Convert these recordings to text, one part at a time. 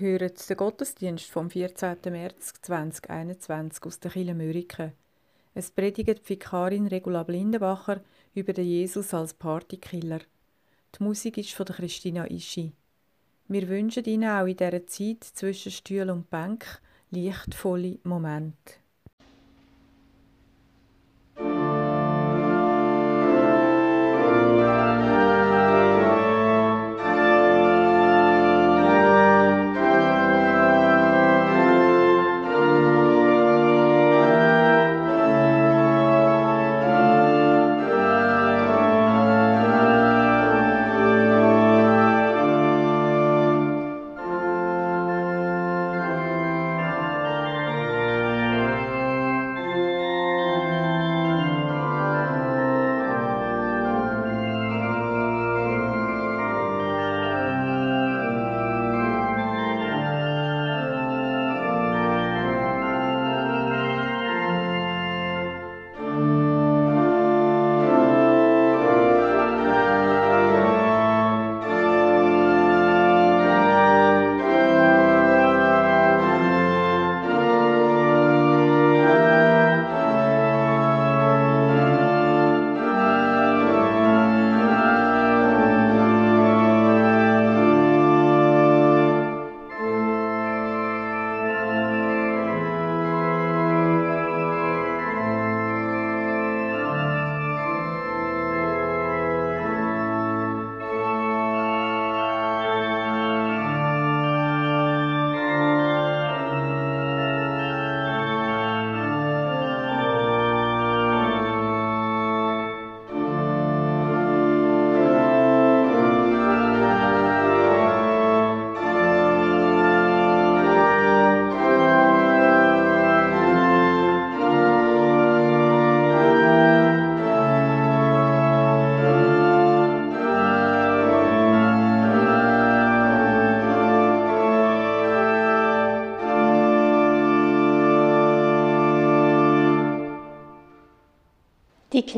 Hören den Gottesdienst vom 14. März 2021 aus der Kille Mörike. Es predigt die Vikarin Regula Blindenbacher über den Jesus als Partykiller. Die Musik ist von Christina Ischi. Wir wünschen Ihnen auch in dieser Zeit zwischen Stuhl und Bank lichtvolle Momente.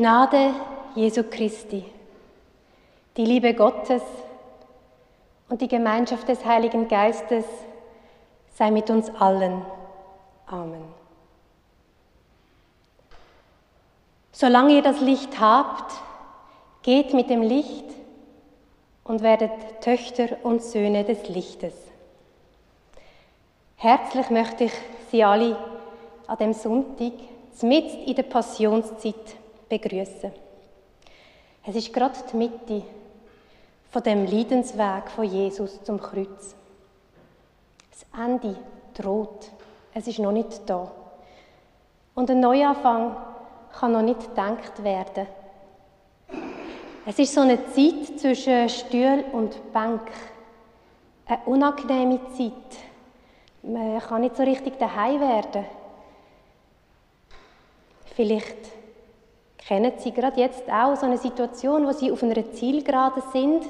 Gnade Jesu Christi, die Liebe Gottes und die Gemeinschaft des Heiligen Geistes sei mit uns allen. Amen. Solange ihr das Licht habt, geht mit dem Licht und werdet Töchter und Söhne des Lichtes. Herzlich möchte ich Sie alle an dem Sonntag, mitten in der Passionszeit, begrüßen. Es ist gerade die Mitte von dem Leidensweg von Jesus zum Kreuz. Das Ende droht. Es ist noch nicht da. Und ein Neuanfang kann noch nicht gedacht werden. Es ist so eine Zeit zwischen Stuhl und Bank. Eine unangenehme Zeit. Man kann nicht so richtig daheim werden. Vielleicht Kennen Sie gerade jetzt auch so eine Situation, wo Sie auf einer Zielgerade sind,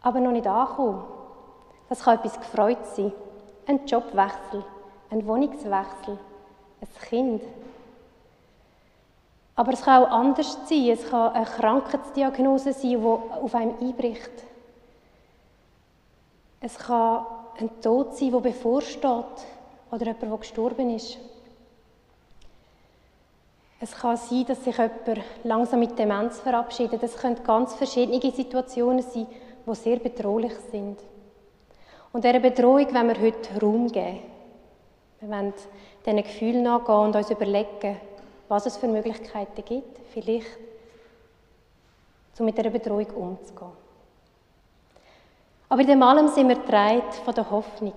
aber noch nicht ankommen? Das kann etwas gefreut sein. Ein Jobwechsel, ein Wohnungswechsel, ein Kind. Aber es kann auch anders sein. Es kann eine Krankheitsdiagnose sein, die auf einem einbricht. Es kann ein Tod sein, der bevorsteht. Oder jemand, der gestorben ist. Es kann sein, dass sich jemand langsam mit Demenz verabschiedet. Es können ganz verschiedene Situationen sein, die sehr bedrohlich sind. Und dieser Bedrohung wollen wir heute Raum geben. Wir wollen diesen Gefühlen nachgehen und uns überlegen, was es für Möglichkeiten gibt, vielleicht, um mit dieser Bedrohung umzugehen. Aber in dem allem sind wir getragen von der Hoffnung,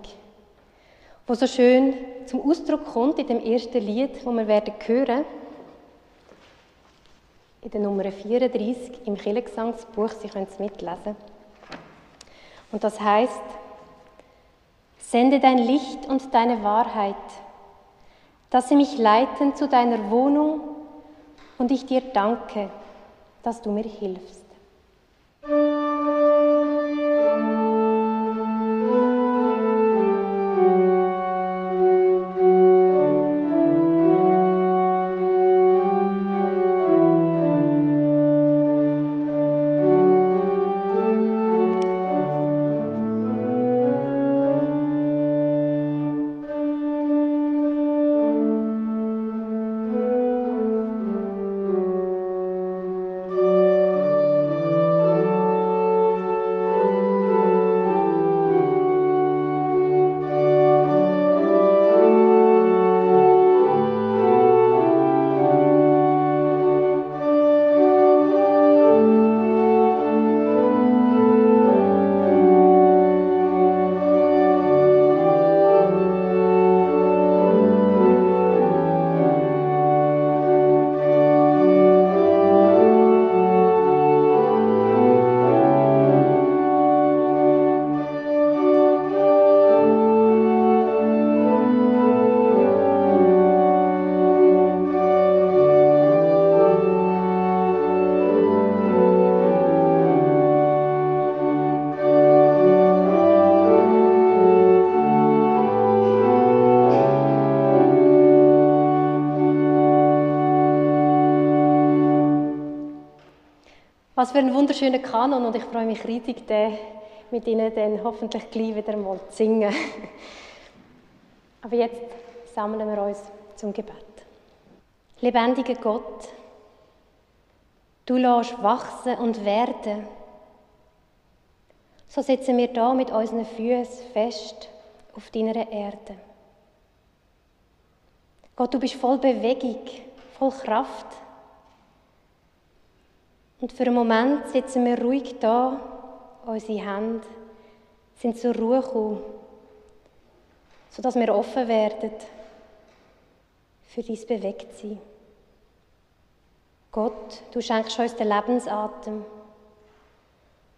wo so schön zum Ausdruck kommt in dem ersten Lied, das wir werden hören in der Nummer 34 im Kirchengesangsbuch. Sie können es mitlesen. Und das heißt: Sende dein Licht und deine Wahrheit, dass sie mich leiten zu deiner Wohnung und ich dir danke, dass du mir hilfst. Für ein wunderschöner Kanon und ich freue mich riesig, den mit Ihnen dann hoffentlich gleich wieder mal zu singen. Aber jetzt sammeln wir uns zum Gebet. Lebendiger Gott, du lässt wachsen und werden. So sitzen wir da mit unseren Füßen fest auf deiner Erde. Gott, du bist voll Bewegung, voll Kraft. Und für einen Moment sitzen wir ruhig da, unsere Hände sind zur Ruhe gekommen, sodass wir offen werden für dein Bewegtsein. Gott, du schenkst uns den Lebensatem.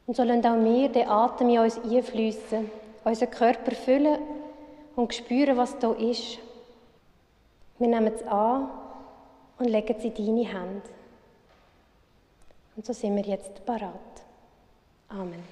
Und so lassen auch wir den Atem in uns einfließen, unseren Körper füllen und spüren, was da ist. Wir nehmen es an und legen es in deine Hände. Und so sind wir jetzt parat. Amen.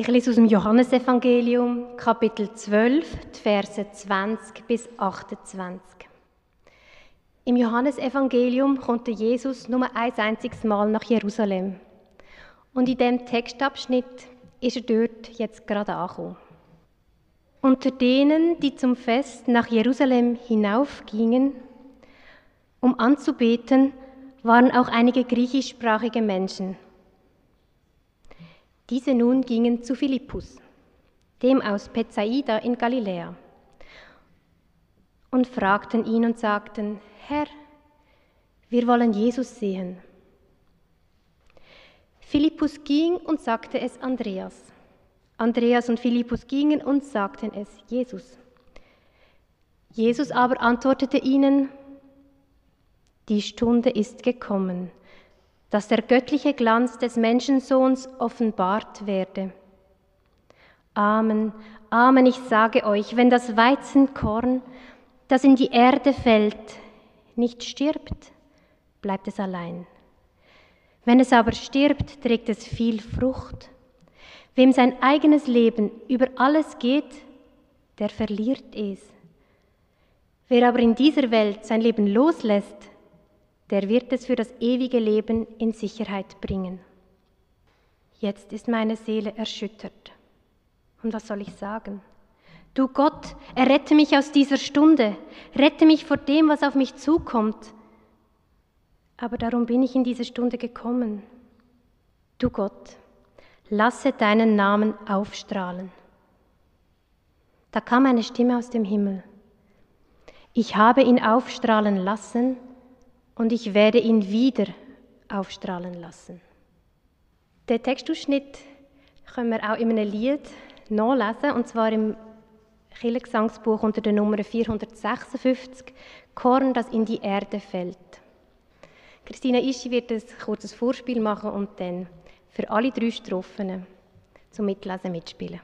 Ich lese aus dem Johannesevangelium, Kapitel 12, die Verse 20 bis 28. Im Johannesevangelium kommt Jesus nur ein einziges Mal nach Jerusalem. Und in dem Textabschnitt ist er dort jetzt gerade angekommen. Unter denen, die zum Fest nach Jerusalem hinaufgingen, um anzubeten, waren auch einige griechischsprachige Menschen. Diese nun gingen zu Philippus, dem aus Bethsaida in Galiläa, und fragten ihn und sagten, Herr, wir wollen Jesus sehen. Philippus ging und sagte es Andreas. Andreas und Philippus gingen und sagten es Jesus. Jesus aber antwortete ihnen, die Stunde ist gekommen, dass der göttliche Glanz des Menschensohns offenbart werde. Amen, Amen, ich sage euch, wenn das Weizenkorn, das in die Erde fällt, nicht stirbt, bleibt es allein. Wenn es aber stirbt, trägt es viel Frucht. Wem sein eigenes Leben über alles geht, der verliert es. Wer aber in dieser Welt sein Leben loslässt, der wird es für das ewige Leben in Sicherheit bringen. Jetzt ist meine Seele erschüttert. Und was soll ich sagen? Du Gott, errette mich aus dieser Stunde, rette mich vor dem, was auf mich zukommt. Aber darum bin ich in diese Stunde gekommen. Du Gott, lasse deinen Namen aufstrahlen. Da kam eine Stimme aus dem Himmel. Ich habe ihn aufstrahlen lassen und ich werde ihn wieder aufstrahlen lassen. Den Textausschnitt können wir auch in einem Lied nachlesen, und zwar im Kirchengesangsbuch unter der Nummer 456, Korn, das in die Erde fällt. Christina Ischi wird ein kurzes Vorspiel machen und dann für alle drei Strophen zum Mitlesen mitspielen.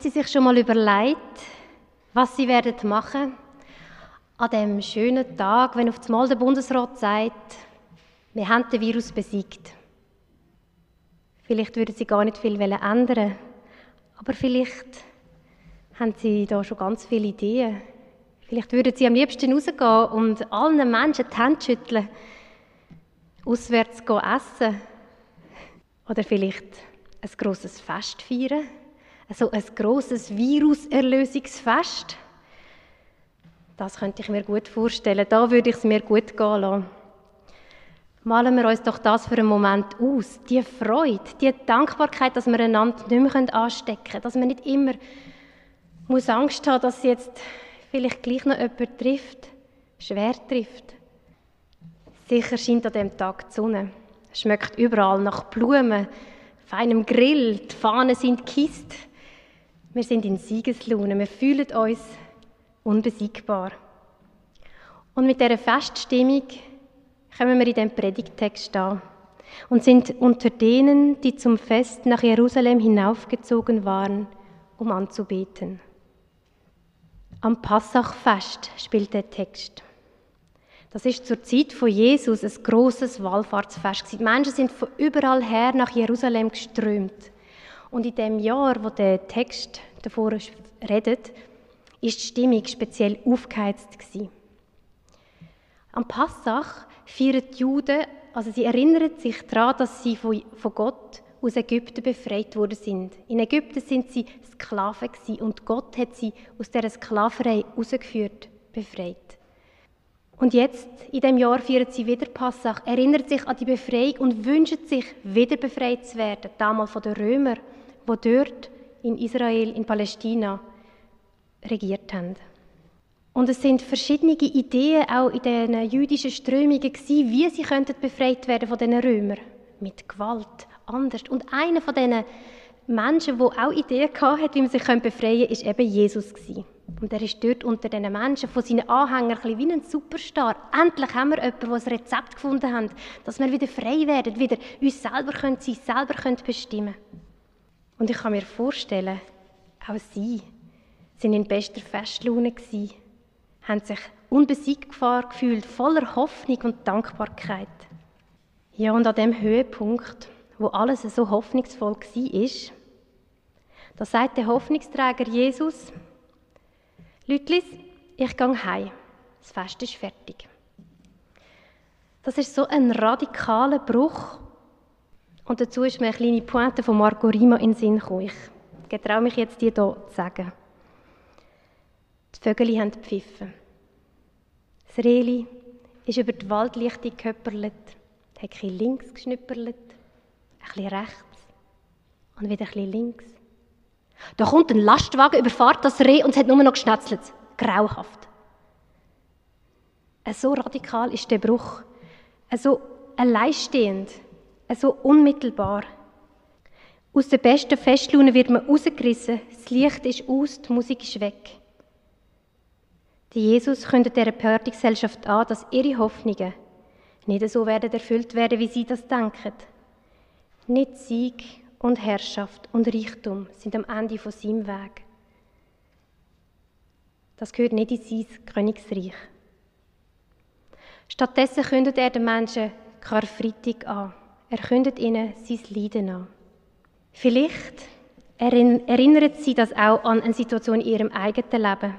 Sie sich schon mal überlegt, was Sie werden machen an dem schönen Tag, wenn auf einmal der Bundesrat sagt, wir haben den Virus besiegt? Vielleicht würden Sie gar nicht viel ändern, aber vielleicht haben Sie da schon ganz viele Ideen. Vielleicht würden Sie am liebsten rausgehen und allen Menschen die Hände schütteln, auswärts essen oder vielleicht ein grosses Fest feiern, also ein grosses Viruserlösungsfest. Das könnte ich mir gut vorstellen. Da würde ich es mir gut gehen lassen. Malen wir uns doch das für einen Moment aus. Die Freude, die Dankbarkeit, dass wir einander nicht mehr anstecken können, dass man nicht immer muss Angst haben, dass jetzt vielleicht gleich noch jemand trifft, schwer trifft. Sicher scheint an dem Tag die Sonne. Es schmeckt überall nach Blumen, feinem Grill, die Fahnen sind gekisst. Wir sind in Siegeslaune, wir fühlen uns unbesiegbar. Und mit dieser Feststimmung kommen wir in dem Predigtext an und sind unter denen, die zum Fest nach Jerusalem hinaufgezogen waren, um anzubeten. Am Passachfest spielt der Text. Das ist zur Zeit von Jesus ein großes Wallfahrtsfest. Die Menschen sind von überall her nach Jerusalem geströmt. Und in dem Jahr, wo der Text davor redet, ist die Stimmung speziell aufgeheizt gewesen. Am Passach feiern die Juden, also sie erinnern sich daran, dass sie von, Gott aus Ägypten befreit worden sind. In Ägypten sind sie Sklaven gewesen und Gott hat sie aus der Sklaverei herausgeführt, befreit. Und jetzt, in dem Jahr, feiern sie wieder Passach, erinnert sich an die Befreiung und wünschen sich, wieder befreit zu werden, damals von den Römern, wo dort in Israel, in Palästina regiert haben. Und es sind verschiedene Ideen auch in den jüdischen Strömungen gewesen, wie sie könnten befreit werden von den Römern. Mit Gewalt, anders. Und einer von diesen Menschen, der auch Ideen hatte, wie man sich befreien könnte, ist eben Jesus. Und er ist dort unter diesen Menschen, von seinen Anhängern, ein wie ein Superstar. Endlich haben wir jemanden, der ein Rezept gefunden hat, dass wir wieder frei werden, wieder uns selber können sein, selber können bestimmen Und ich kann mir vorstellen, auch sie sind in bester Festlaune gewesen, haben sich unbesiegbar gefühlt, voller Hoffnung und Dankbarkeit. Ja, und an dem Höhepunkt wo alles so hoffnungsvoll war, da sagt der Hoffnungsträger Jesus, Lütlis, ich gehe heim. Das Fest ist fertig. Das ist so ein radikaler Bruch. Und dazu ist mir eine kleine Pointe von Marco Rima in den Sinn gekommen. Ich getraue mich jetzt, die hier zu sagen. Die Vögel haben gepfiffen. Das Reli ist über die Waldlichte geköpperlet, hat ein bisschen links geschnüpperlet, ein bisschen rechts und wieder ein bisschen links. Da kommt ein Lastwagen, überfahrt das Reh und es hat nur noch geschnetzelt. Grauhaft. So radikal ist der Bruch. So alleinstehend. So unmittelbar. Aus der besten Festlaune wird man rausgerissen. Das Licht ist aus, die Musik ist weg. Die Jesus kündet dieser Partygesellschaft an, dass ihre Hoffnungen nicht so werden erfüllt werden, wie sie das denken. Nicht Sieg und Herrschaft und Reichtum sind am Ende von seinem Weg. Das gehört nicht in sein Königsreich. Stattdessen kündet er den Menschen Karfreitag an. Er kündet ihnen sein Leiden an. Vielleicht erinnert sie das auch an eine Situation in ihrem eigenen Leben,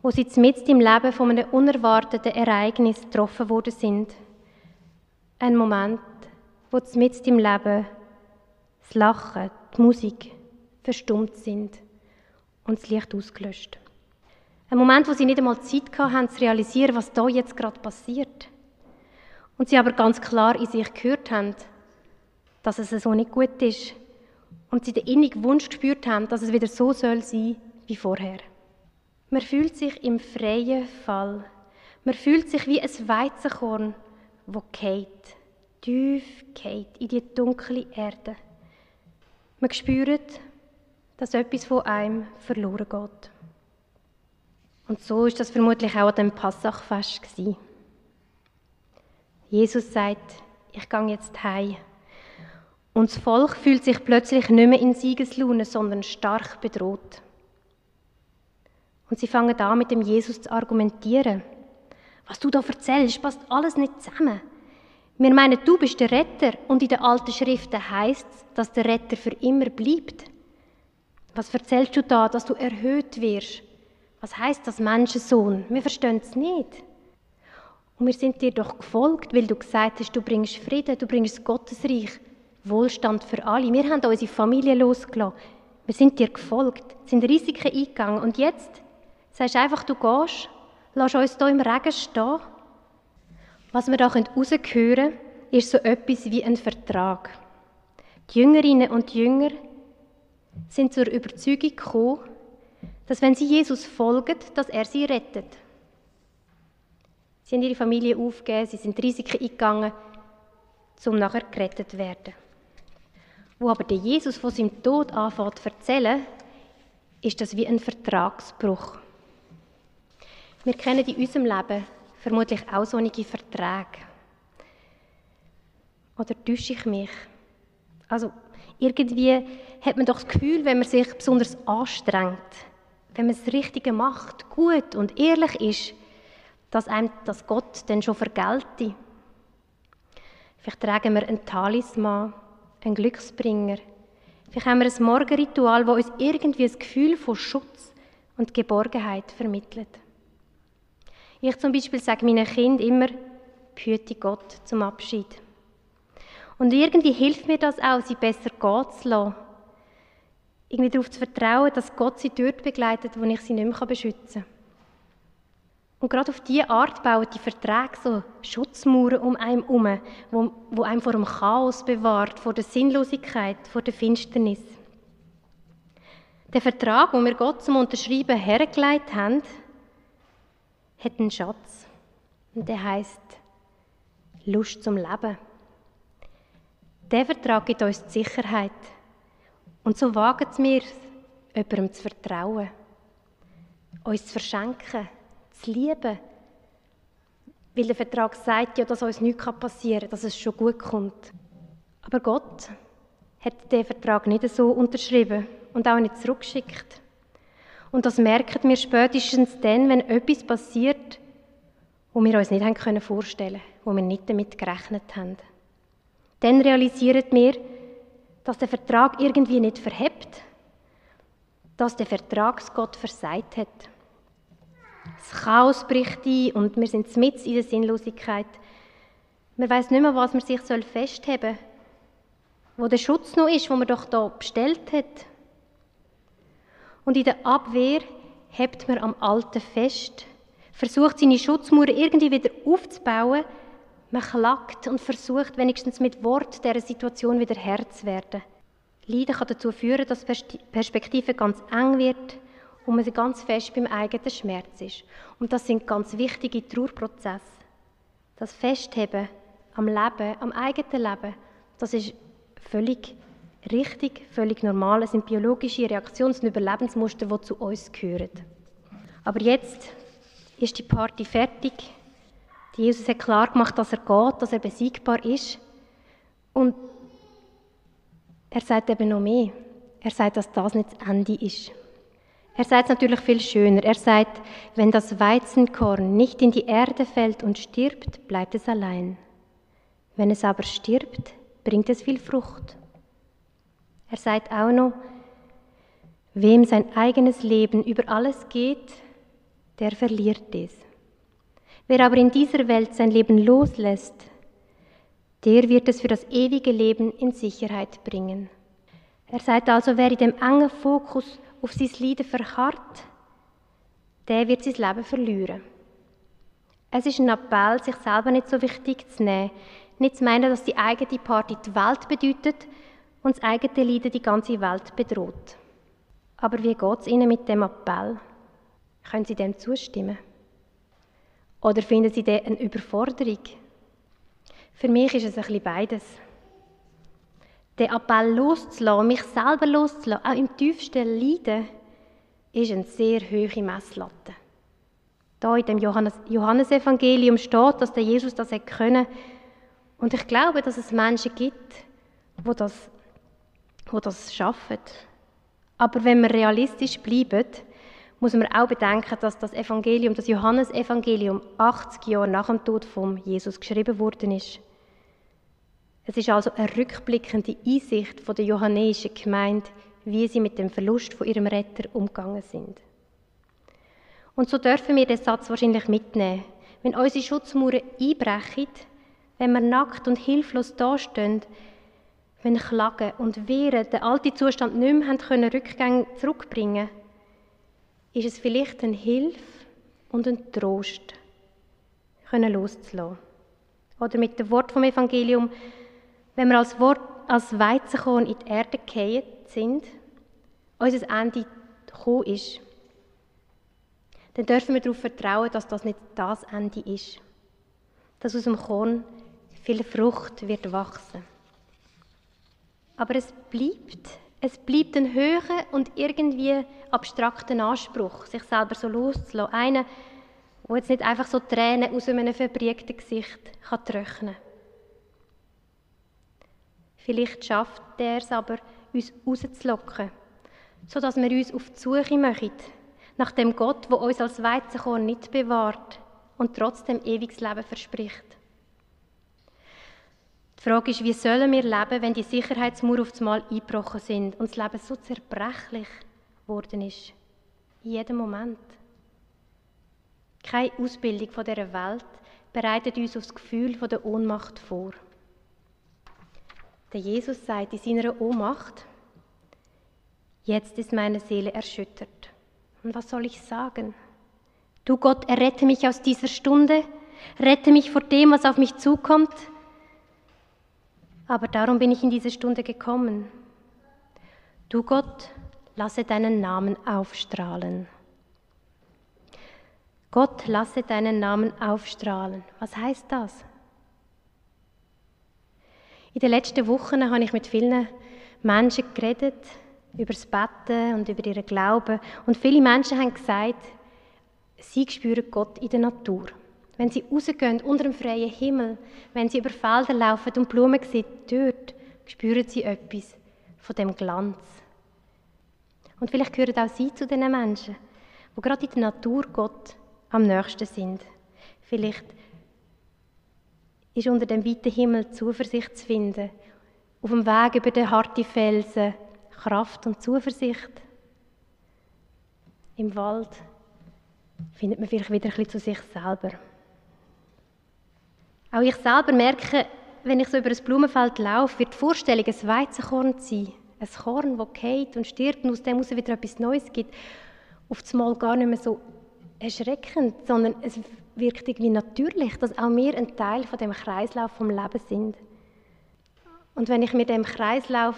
wo sie mitten im Leben von einem unerwarteten Ereignis getroffen worden sind. Ein Moment, wo mitten im Leben das Lachen, die Musik verstummt sind und das Licht ausgelöscht. Ein Moment, wo sie nicht einmal Zeit hatten, zu realisieren, was da jetzt gerade passiert. Und sie aber ganz klar in sich gehört haben, dass es so nicht gut ist. Und sie den innigen Wunsch gespürt haben, dass es wieder so soll sein wie vorher. Man fühlt sich im freien Fall. Man fühlt sich wie ein Weizenkorn, wo geht tief geht in die dunkle Erde. Man spürt, dass etwas von einem verloren geht. Und so ist das vermutlich auch an dem Passachfest Jesus sagt, ich gehe jetzt heim. Und das Volk fühlt sich plötzlich nicht mehr in Siegeslaune, sondern stark bedroht. Und sie fangen an, mit dem Jesus zu argumentieren. Was du da erzählst, passt alles nicht zusammen. Wir meinen, du bist der Retter und in den alten Schriften heißt es, dass der Retter für immer bleibt. Was erzählst du da, dass du erhöht wirst? Was heißt das Menschensohn? Wir verstehen es nicht. Und wir sind dir doch gefolgt, weil du gesagt hast, du bringst Frieden, du bringst Gottesreich, Wohlstand für alle. Wir haben unsere Familie losgelassen. Wir sind dir gefolgt, sind Risiken eingegangen. Und jetzt sagst du einfach, du gehst, lass uns hier im Regen stehen was wir da heraushören können, ist so etwas wie ein Vertrag. Die Jüngerinnen und Jünger sind zur Überzeugung gekommen, dass wenn sie Jesus folgen, dass er sie rettet. Sie haben ihre Familie aufgegeben, sie sind Risiken eingegangen, um nachher gerettet zu werden. Wo aber der Jesus von seinem Tod anfängt zu erzählen, ist das wie ein Vertragsbruch. Wir kennen in unserem Leben vermutlich auch solche Verträge. Oder täusche ich mich? Also irgendwie hat man doch das Gefühl, wenn man sich besonders anstrengt, wenn man das Richtige macht, gut und ehrlich ist, dass einem das Gott dann schon vergelte. Vielleicht tragen wir einen Talisman, einen Glücksbringer. Vielleicht haben wir ein Morgenritual, das uns irgendwie ein Gefühl von Schutz und Geborgenheit vermittelt. Ich zum Beispiel sage meinen Kindern immer, behüte Gott zum Abschied. Und irgendwie hilft mir das auch, sie besser gehen zu lassen. Irgendwie darauf zu vertrauen, dass Gott sie dort begleitet, wo ich sie nicht mehr beschützen kann. Und gerade auf diese Art bauen die Verträge so Schutzmauern um einen herum, wo, wo einem vor dem Chaos bewahrt, vor der Sinnlosigkeit, vor der Finsternis. Der Vertrag, den wir Gott zum Unterschreiben hergelegt haben, hat einen Schatz und der heißt Lust zum Leben. Der Vertrag gibt uns die Sicherheit und so wagen wir es, jemandem zu vertrauen, uns zu verschenken, zu lieben, weil der Vertrag sagt ja, dass uns nichts passieren kann, dass es schon gut kommt. Aber Gott hat den Vertrag nicht so unterschrieben und auch nicht zurückgeschickt. Und das merken wir spätestens dann, wenn etwas passiert, wo wir uns nicht haben können vorstellen wo wir nicht damit gerechnet haben. Dann realisieren wir, dass der Vertrag irgendwie nicht verhebt, dass der Vertragsgott versagt hat. Das Chaos bricht ein und wir sind mit in der Sinnlosigkeit. Man weiß nicht mehr, was man sich festheben soll, wo der Schutz noch ist, wo man doch da bestellt hat. Und in der Abwehr hebt man am Alten fest, versucht seine Schutzmauer irgendwie wieder aufzubauen. Man klagt und versucht wenigstens mit Wort dieser Situation wieder Herr zu werden. Leiden kann dazu führen, dass die Perspektive ganz eng wird und man ganz fest beim eigenen Schmerz ist. Und das sind ganz wichtige Trauerprozesse. Das Festheben am Leben, am eigenen Leben, das ist völlig richtig, völlig normal. Es sind biologische Reaktions- und Überlebensmuster, die zu uns gehören. Aber jetzt ist die Party fertig. Jesus hat klar gemacht, dass er geht, dass er besiegbar ist. Und er sagt eben noch mehr. Er sagt, dass das nicht das Ende ist. Er sagt es natürlich viel schöner. Er sagt, wenn das Weizenkorn nicht in die Erde fällt und stirbt, bleibt es allein. Wenn es aber stirbt, bringt es viel Frucht. Er sagt auch noch, wem sein eigenes Leben über alles geht, der verliert es. Wer aber in dieser Welt sein Leben loslässt, der wird es für das ewige Leben in Sicherheit bringen. Er sagt also, wer in dem engen Fokus auf sein Leiden verharrt, der wird sein Leben verlieren. Es ist ein Appell, sich selber nicht so wichtig zu nehmen, nicht zu meinen, dass die eigene Party die Welt bedeutet, und das eigene Leiden die ganze Welt bedroht. Aber wie geht es Ihnen mit dem Appell? Können Sie dem zustimmen? Oder finden Sie den eine Überforderung? Für mich ist es ein bisschen beides. Den Appell loszulassen, mich selber loszulassen, auch im tiefsten Leiden, ist eine sehr hohe Messlatte. Da in dem Johannes Johannesevangelium steht, dass der Jesus das können. Und ich glaube, dass es Menschen gibt, wo das, wo das schaffen. Aber wenn wir realistisch bleiben, muss man auch bedenken, dass das Evangelium, das Johannesevangelium, 80 Jahre nach dem Tod von Jesus geschrieben worden ist. Es ist also eine rückblickende Einsicht von der johannäischen Gemeinde, wie sie mit dem Verlust von ihrem Retter umgegangen sind. Und so dürfen wir den Satz wahrscheinlich mitnehmen. Wenn unsere Schutzmauern einbrechen, wenn wir nackt und hilflos dastehen, wenn Klagen und Wehren den alten Zustand nicht mehr haben können, Rückgänge zurückbringen ist es vielleicht eine Hilfe und ein Trost, können loszulassen. Oder mit dem Wort vom Evangelium, wenn wir als, Wort, als Weizenkorn in die Erde gefallen sind, unser Ende gekommen ist, dann dürfen wir darauf vertrauen, dass das nicht das Ende ist. Dass aus dem Korn viel Frucht wird wachsen. Aber es bleibt, es bleibt ein höherer und irgendwie abstrakter Anspruch, sich selber so loszulassen. Einer, der jetzt nicht einfach so Tränen aus einem verbriegten Gesicht kann trocknen kann. Vielleicht schafft er es aber, uns rauszulocken, sodass wir uns auf die Suche machen, nach dem Gott, der uns als Weizenkorn nicht bewahrt und trotzdem ewiges Leben verspricht. Die Frage ist, wie sollen wir leben, wenn die Sicherheitsmauer auf Mal eingebrochen sind und das Leben so zerbrechlich geworden ist? In jedem Moment. Keine Ausbildung von dieser Welt bereitet uns auf das Gefühl der Ohnmacht vor. Der Jesus sagt in seiner Ohnmacht, jetzt ist meine Seele erschüttert. Und was soll ich sagen? Du Gott, errette mich aus dieser Stunde, rette mich vor dem, was auf mich zukommt. Aber darum bin ich in diese Stunde gekommen. Du Gott, lasse deinen Namen aufstrahlen. Gott, lasse deinen Namen aufstrahlen. Was heißt das? In den letzten Wochen habe ich mit vielen Menschen geredet, über das Betten und über ihren Glauben. Und viele Menschen haben gesagt, sie spüren Gott in der Natur. Wenn sie rausgehen, unter dem freien Himmel, wenn sie über Felder laufen und Blumen sehen, dort spüren sie etwas von dem Glanz. Und vielleicht gehören auch sie zu den Menschen, die gerade in der Natur Gott am nächsten sind. Vielleicht ist unter dem weiten Himmel Zuversicht zu finden. Auf dem Weg über den harten Felsen Kraft und Zuversicht. Im Wald findet man vielleicht wieder ein bisschen zu sich selber. Auch ich selber merke, wenn ich so über ein Blumenfeld laufe, wird die Vorstellung, ein Weizenkorn sein. Ein Korn, das geht und stirbt und aus dem heraus wieder etwas Neues gibt. Auf das Mal gar nicht mehr so erschreckend, sondern es wirkt irgendwie natürlich, dass auch wir ein Teil von dem Kreislauf vom Leben sind. Und wenn ich mir dem Kreislauf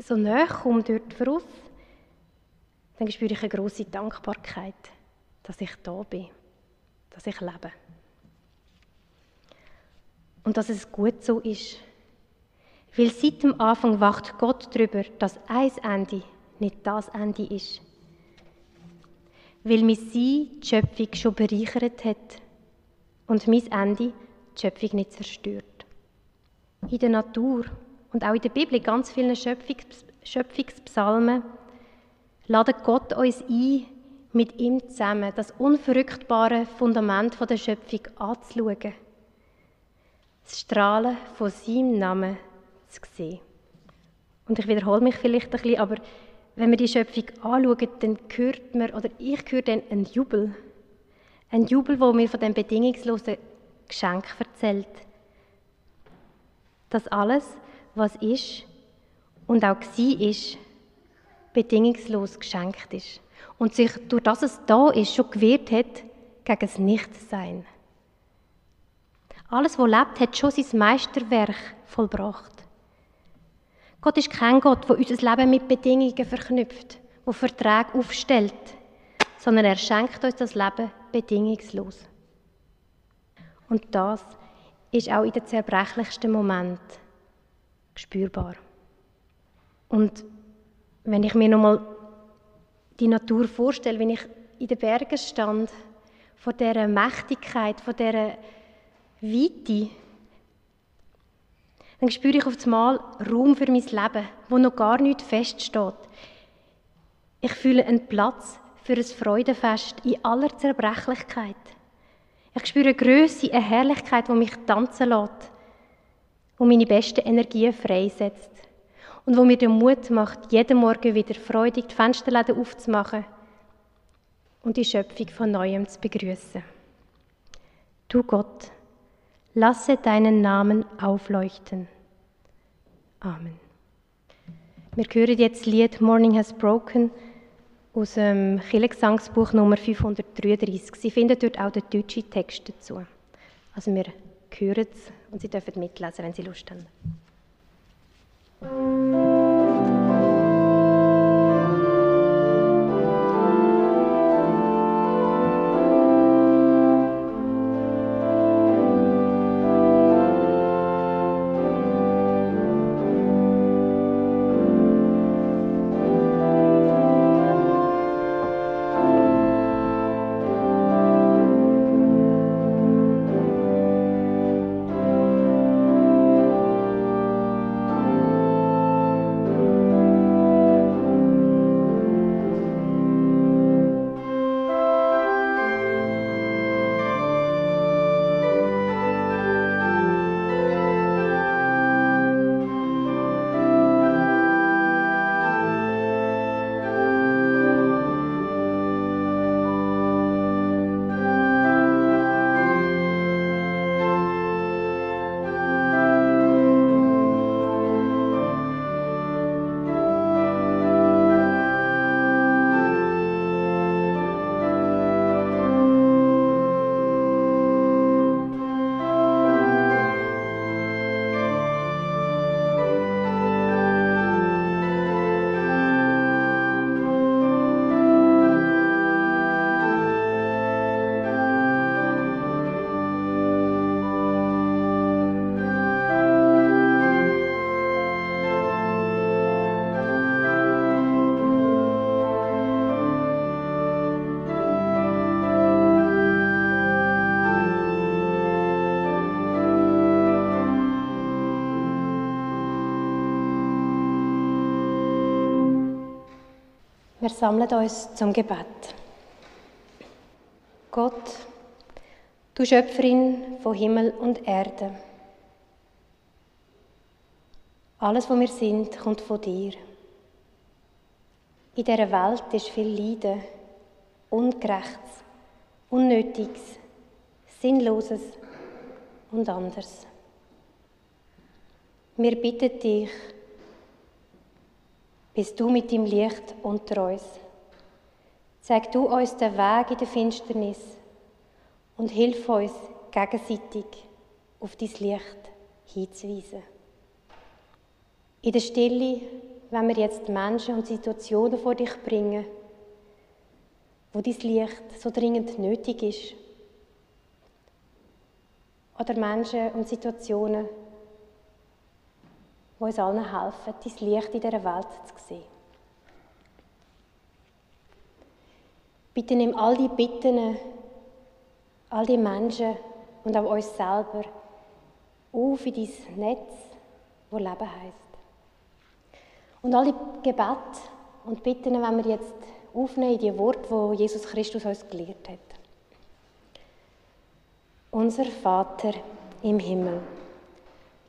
so näher komme dort voraus, dann spüre ich eine große Dankbarkeit, dass ich da bin, dass ich lebe. Und dass es gut so ist. Weil seit dem Anfang wacht Gott darüber, dass ein Ende nicht das Ende ist weil mich sie die Schöpfung schon bereichert hat und mein Ende die Schöpfung nicht zerstört. In der Natur und auch in der Bibel, in ganz vielen Schöpfungs Schöpfungspsalmen, ladet Gott uns ein, mit ihm zusammen das unverrückbare Fundament der Schöpfung anzuschauen. Das Strahlen von seinem Namen zu sehen. Und ich wiederhole mich vielleicht ein bisschen, aber wenn wir die Schöpfung anschauen, dann hört man, oder ich höre dann einen Jubel. Ein Jubel, wo mir von dem bedingungslosen Geschenk erzählt. Dass alles, was ist und auch war, ist, bedingungslos geschenkt ist. Und sich durch das es da ist, schon gewehrt hat gegen das Nichtsein. Alles, was lebt, hat schon sein Meisterwerk vollbracht. Gott ist kein Gott, der unser Leben mit Bedingungen verknüpft, der Verträge aufstellt, sondern er schenkt uns das Leben bedingungslos. Und das ist auch in den zerbrechlichsten Momenten spürbar. Und wenn ich mir nochmal die Natur vorstelle, wenn ich in den Bergen stand, vor dieser Mächtigkeit, vor dieser Weite, dann spüre ich auf einmal Raum für mein Leben, wo noch gar nicht feststeht. Ich fühle einen Platz für ein Freudenfest in aller Zerbrechlichkeit. Ich spüre eine Größe, eine Herrlichkeit, die mich tanzen lässt und meine besten Energien freisetzt. Und wo mir den Mut macht, jeden Morgen wieder freudig die Fensterläden aufzumachen und die Schöpfung von Neuem zu begrüßen. Du Gott, lasse deinen Namen aufleuchten. Amen. Wir hören jetzt das Lied Morning Has Broken aus dem Kirchengesangsbuch Nummer 533. Sie finden dort auch den deutschen Text dazu. Also wir hören es und Sie dürfen mitlesen, wenn Sie Lust haben. Wir sammeln uns zum Gebet. Gott, du Schöpferin von Himmel und Erde. Alles, was wir sind, kommt von dir. In dieser Welt ist viel Leiden, Ungerechtes, Unnötiges, Sinnloses und anders. Wir bitten dich, bist du mit dem Licht unter uns. Zeig du uns den Weg in der Finsternis und hilf uns gegenseitig auf dein Licht hinzuweisen. In der Stille, wenn wir jetzt Menschen und Situationen vor dich bringen, wo dein Licht so dringend nötig ist, oder Menschen und Situationen, die uns allen helfen, dein Licht in dieser Welt zu sehen. Bitte nimm all die Bitten, all die Menschen und auch uns selber auf in dein Netz, wo Leben heisst. Und all die Gebete und Bitten wenn wir jetzt aufnehmen in die Worte, wo Jesus Christus uns gelehrt hat. Unser Vater im Himmel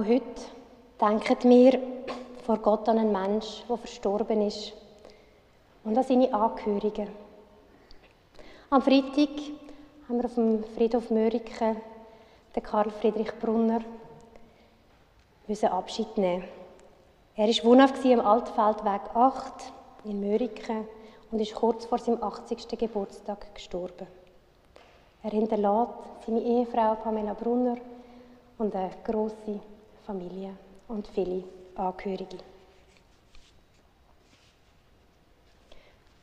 Auch heute denken wir vor Gott an einen Menschen, der verstorben ist und an seine Angehörigen. Am Freitag haben wir auf dem Friedhof Mörike den Karl Friedrich Brunner müssen Abschied nehmen. Er war wohnhaft am Altfeldweg 8 in Mörike und ist kurz vor seinem 80. Geburtstag gestorben. Er hinterlässt seine Ehefrau Pamela Brunner und eine große Familie und viele Angehörige.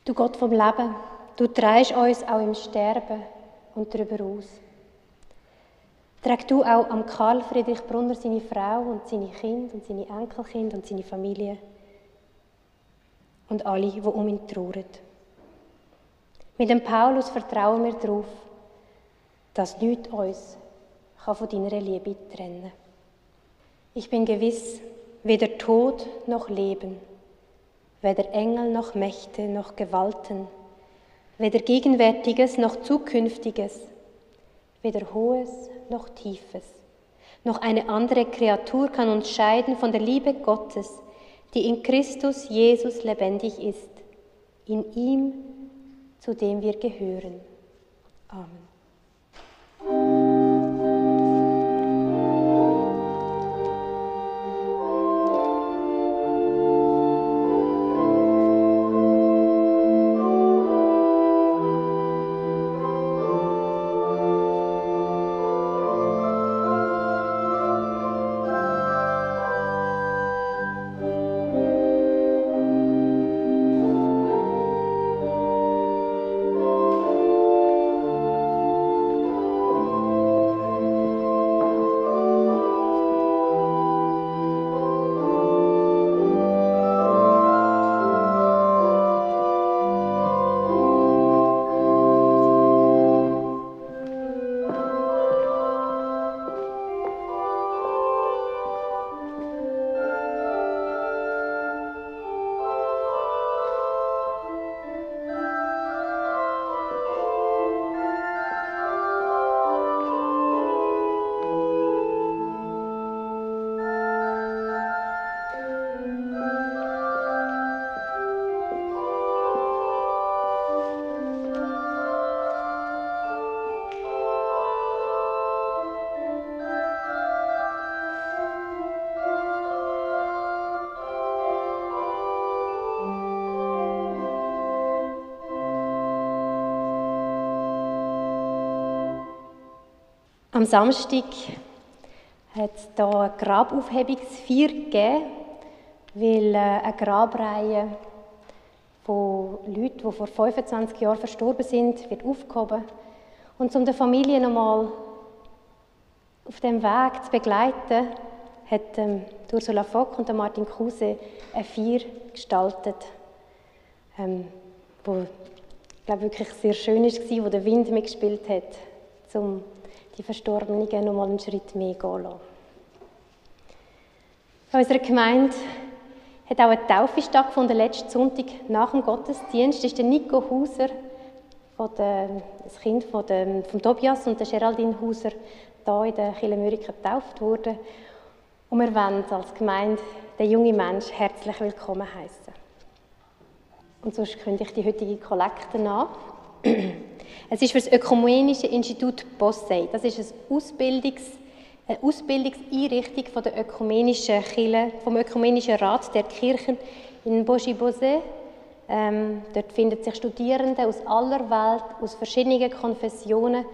Du Gott vom Leben, du trägst uns auch im Sterben und darüber aus. Träg du auch am Karl Friedrich Brunner seine Frau und seine Kinder und seine Enkelkinder und seine Familie und alle, die um ihn trauern. Mit dem Paulus vertrauen wir darauf, dass nichts uns von deiner Liebe trennen kann. Ich bin gewiss, weder Tod noch Leben, weder Engel noch Mächte noch Gewalten, weder Gegenwärtiges noch Zukünftiges, weder Hohes noch Tiefes, noch eine andere Kreatur kann uns scheiden von der Liebe Gottes, die in Christus Jesus lebendig ist, in ihm, zu dem wir gehören. Amen. Am Samstag hat es hier eine Grabaufhebungsfeier gegeben, weil äh, eine Grabreihe von Leuten, die vor 25 Jahren verstorben sind, wird aufgehoben. Und um die Familie nochmal auf dem Weg zu begleiten, hat ähm, Ursula Fock und Martin Kruse eine Feier gestaltet, ähm, wo ich glaube, wirklich sehr schön war, wo der Wind mitgespielt hat, um die Verstorbenen noch mal einen Schritt mehr gehen lassen. In unserer Gemeinde hat auch eine Taufe stattgefunden, letzten Sonntag nach dem Gottesdienst. ist der Nico Hauser, von der, das Kind von, der, von Tobias und der Geraldine Hauser, hier in der Kirche getauft worden. Und wir wollen als Gemeinde den jungen Menschen herzlich willkommen heißen. Und sonst kündige ich die heutige Kollekte an. Es ist für das Ökumenische Institut Bossei. Das ist eine, Ausbildungs, eine Ausbildungseinrichtung von der ökumenischen Kirche, vom Ökumenischen Rat der Kirchen in Boschibose. Ähm, dort finden sich Studierende aus aller Welt, aus verschiedenen Konfessionen.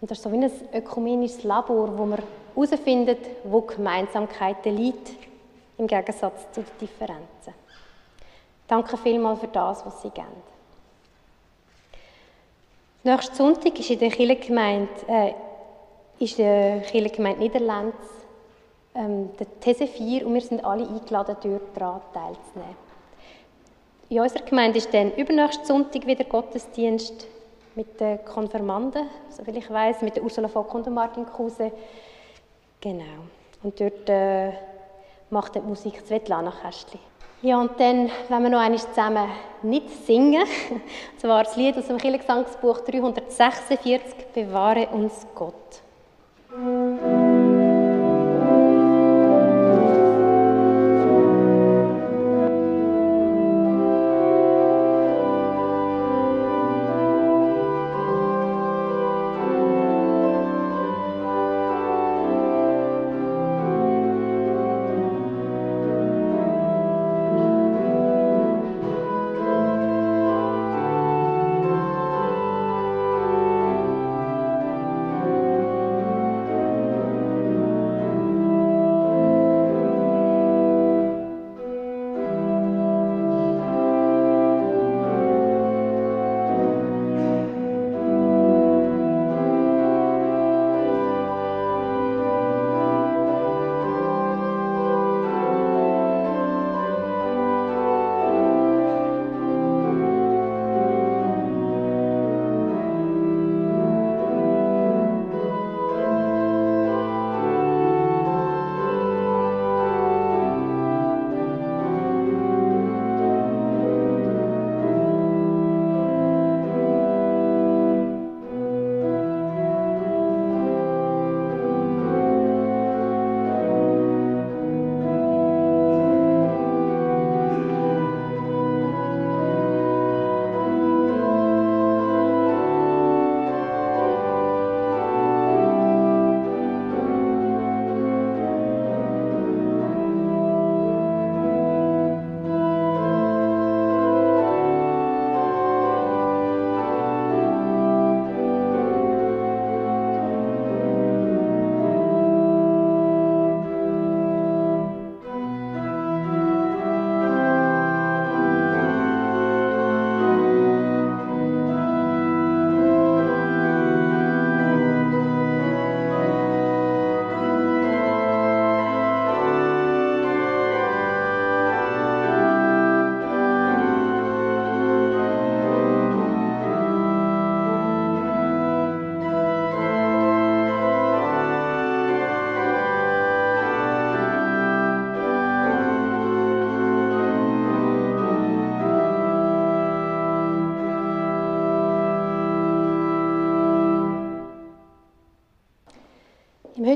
Und das ist so wie ein ökumenisches Labor, wo man herausfindet, wo Gemeinsamkeiten liegen, im Gegensatz zu den Differenzen. Danke vielmals für das, was Sie geben. Nächsten Sonntag ist in der Kirchengemeinde, äh, ist der Kirchengemeinde Niederlands ähm, der These 4 und wir sind alle eingeladen, dort daran teilzunehmen. In unserer Gemeinde ist dann übernächsten Sonntag wieder Gottesdienst mit den Konfirmanden, soviel ich weiß, mit der Ursula Vogt und Martin Kruse. Genau. Und dort äh, macht die Musik Svetlana Kästli. Ja, und dann, wenn wir noch einmal zusammen nicht singen, und zwar das Lied aus dem Kirchengesangsbuch 346, Bewahre uns Gott.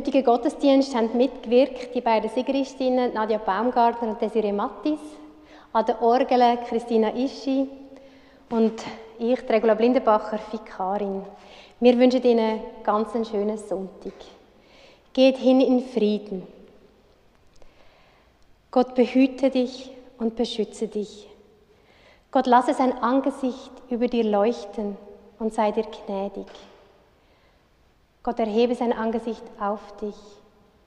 Heutigen Gottesdienst haben mitgewirkt die beiden Sigristinnen Nadja Baumgartner und Desiree Mattis, an der Orgel Christina Ischi und ich, Regula Blindenbacher, Vikarin. Wir wünschen Ihnen ganz einen schönen Sonntag. Geht hin in Frieden. Gott behüte dich und beschütze dich. Gott lasse sein Angesicht über dir leuchten und sei dir gnädig. Gott erhebe sein Angesicht auf dich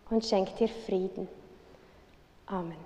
und schenkt dir Frieden. Amen.